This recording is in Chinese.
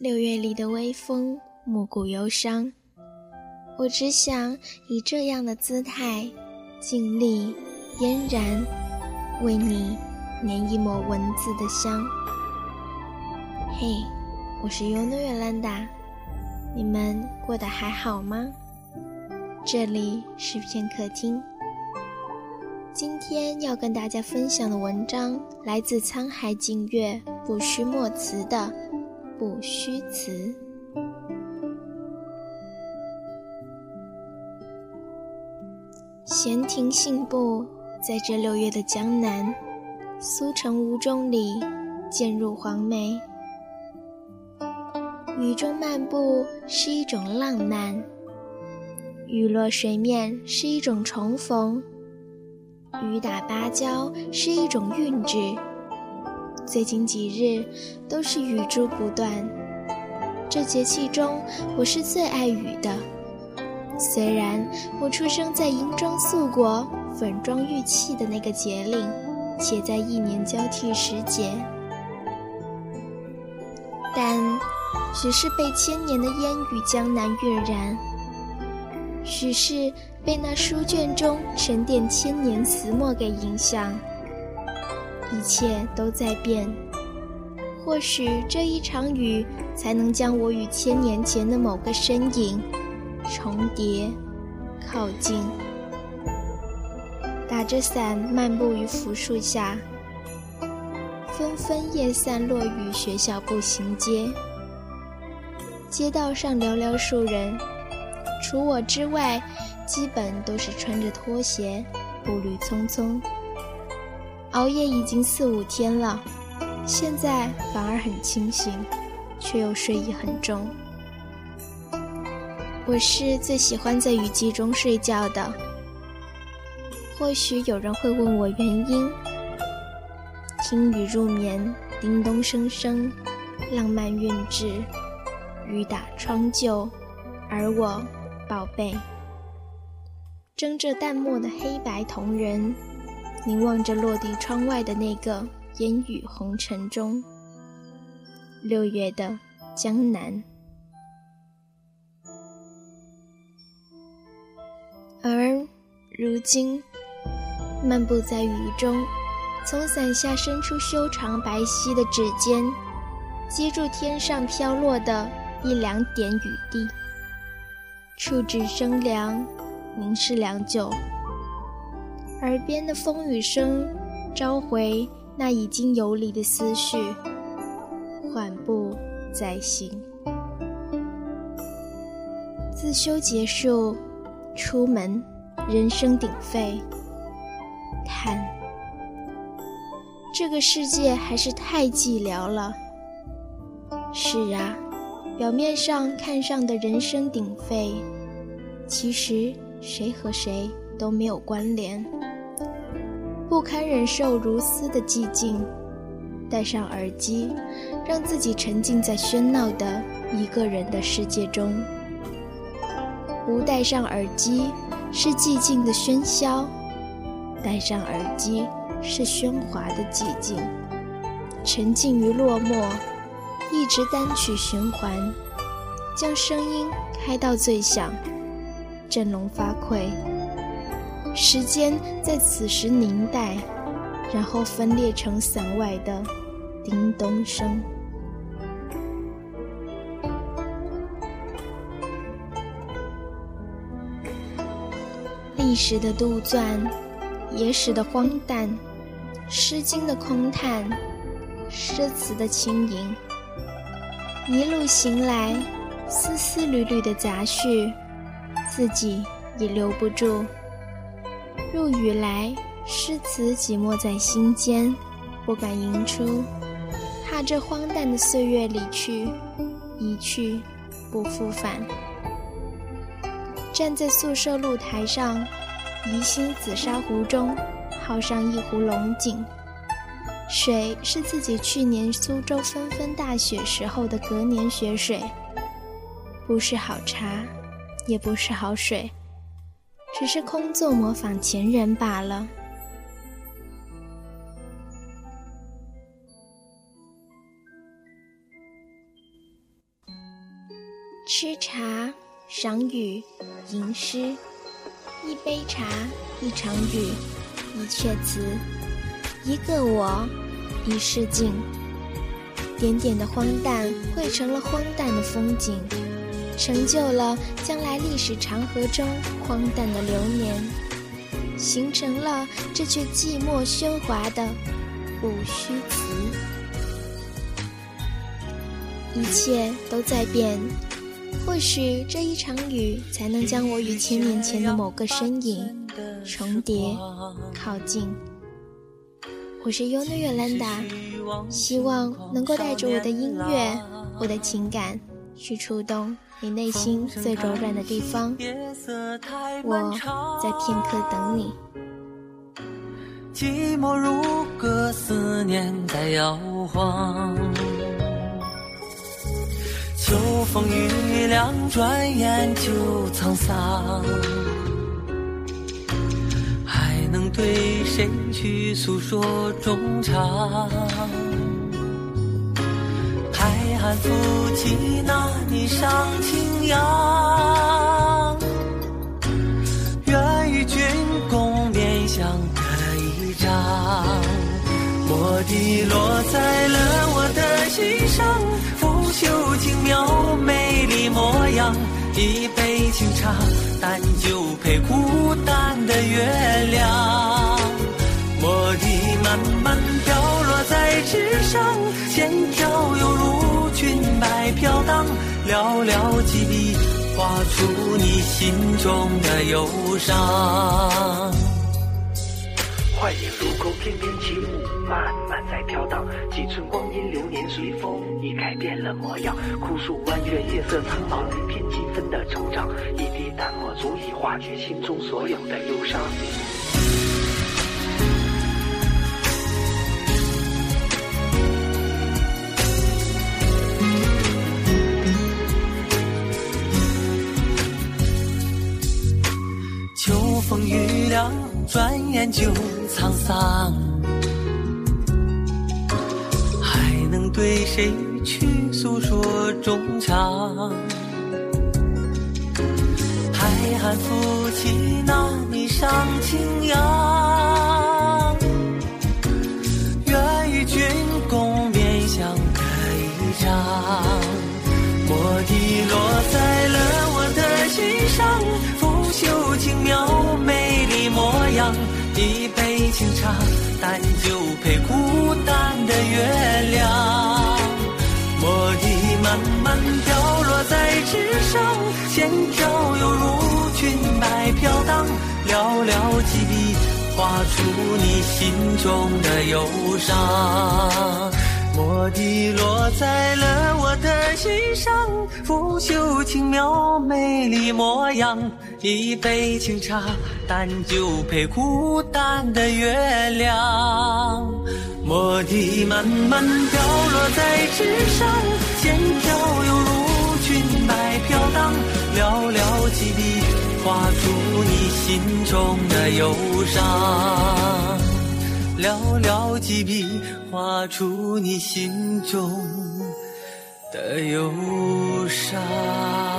六月里的微风，暮鼓忧伤。我只想以这样的姿态，尽力嫣然为你捻一抹文字的香。嘿，我是尤诺约兰达，你们过得还好吗？这里是片刻听。今天要跟大家分享的文章来自沧海静月不虚墨词的《不虚词》。闲庭信步，在这六月的江南，苏城吴中里，渐入黄梅。雨中漫步是一种浪漫，雨落水面是一种重逢。雨打芭蕉是一种韵致，最近几日都是雨珠不断。这节气中，我是最爱雨的。虽然我出生在银装素裹、粉妆玉砌的那个节令，且在一年交替时节，但许是被千年的烟雨江南晕染，许是。被那书卷中沉淀千年词墨给影响，一切都在变。或许这一场雨，才能将我与千年前的某个身影重叠、靠近。打着伞漫步于扶树下，纷纷叶散落于学校步行街。街道上寥寥数人，除我之外。基本都是穿着拖鞋，步履匆匆。熬夜已经四五天了，现在反而很清醒，却又睡意很重。我是最喜欢在雨季中睡觉的。或许有人会问我原因。听雨入眠，叮咚声声，浪漫韵致，雨打窗旧，而我，宝贝。睁着淡漠的黑白瞳仁，凝望着落地窗外的那个烟雨红尘中。六月的江南，而如今漫步在雨中，从伞下伸出修长白皙的指尖，接住天上飘落的一两点雨滴，触指生凉。凝视良久，耳边的风雨声召回那已经游离的思绪，缓步再行。自修结束，出门，人声鼎沸。看，这个世界还是太寂寥了。是啊，表面上看上的人声鼎沸，其实。谁和谁都没有关联，不堪忍受如斯的寂静，戴上耳机，让自己沉浸在喧闹的一个人的世界中。不戴上耳机是寂静的喧嚣，戴上耳机是喧哗的寂静。沉浸于落寞，一直单曲循环，将声音开到最响。振聋发聩，时间在此时凝待，然后分裂成伞外的叮咚声。历史的杜撰，野史的荒诞，《诗经》的空叹，诗词的轻盈。一路行来，丝丝缕缕的杂絮。自己也留不住。入雨来，诗词寂寞在心间，不敢吟出。怕这荒诞的岁月离去，一去不复返。站在宿舍露台上，宜兴紫砂壶中泡上一壶龙井，水是自己去年苏州纷纷大雪时候的隔年雪水，不是好茶。也不是好水，只是空作模仿前人罢了。吃茶，赏雨，吟诗。一杯茶，一场雨，一阙词，一个我，一世境。点点的荒诞汇成了荒诞的风景，成就了将来历史长河中荒诞的流年，形成了这阙寂寞喧哗的不虚词。一切都在变。或许这一场雨才能将我与千年前的某个身影重叠靠近。我是优诺月兰达，希望能够带着我的音乐、我的情感去触动你内心最柔软的地方。我在片刻等你。寂寞如歌，思念在摇晃。秋风雨凉，转眼就沧桑。还能对谁去诉说衷肠？海岸浮起那霓裳轻扬，愿与君共勉香的一张。墨滴落在了我的心上。拂袖轻描美丽模样，一杯清茶，淡酒配孤单的月亮。墨滴慢慢飘落在纸上，线条，寥寥几笔画出你心中的忧伤。幻影如钩，翩翩起舞，慢慢在飘荡。几寸光阴，流年随风，已改变了模样。枯树弯月，夜色苍茫，添几分的惆怅。一滴淡墨，足以化解心中所有的忧伤。转眼就。沧桑，还能对谁去诉说衷肠？海岸浮起那霓裳轻扬，酒配孤单的月亮。墨滴慢慢飘落在纸上，线条犹如裙摆飘荡，寥寥几笔画出你心中的忧伤。墨滴落在了我的心上，拂袖轻描美丽模样。一杯清茶，淡酒配孤单的月亮。墨滴慢慢飘落在纸上，线条犹如裙摆飘荡，寥寥几笔画出你心中的忧伤。寥寥几笔，画出你心中的忧伤。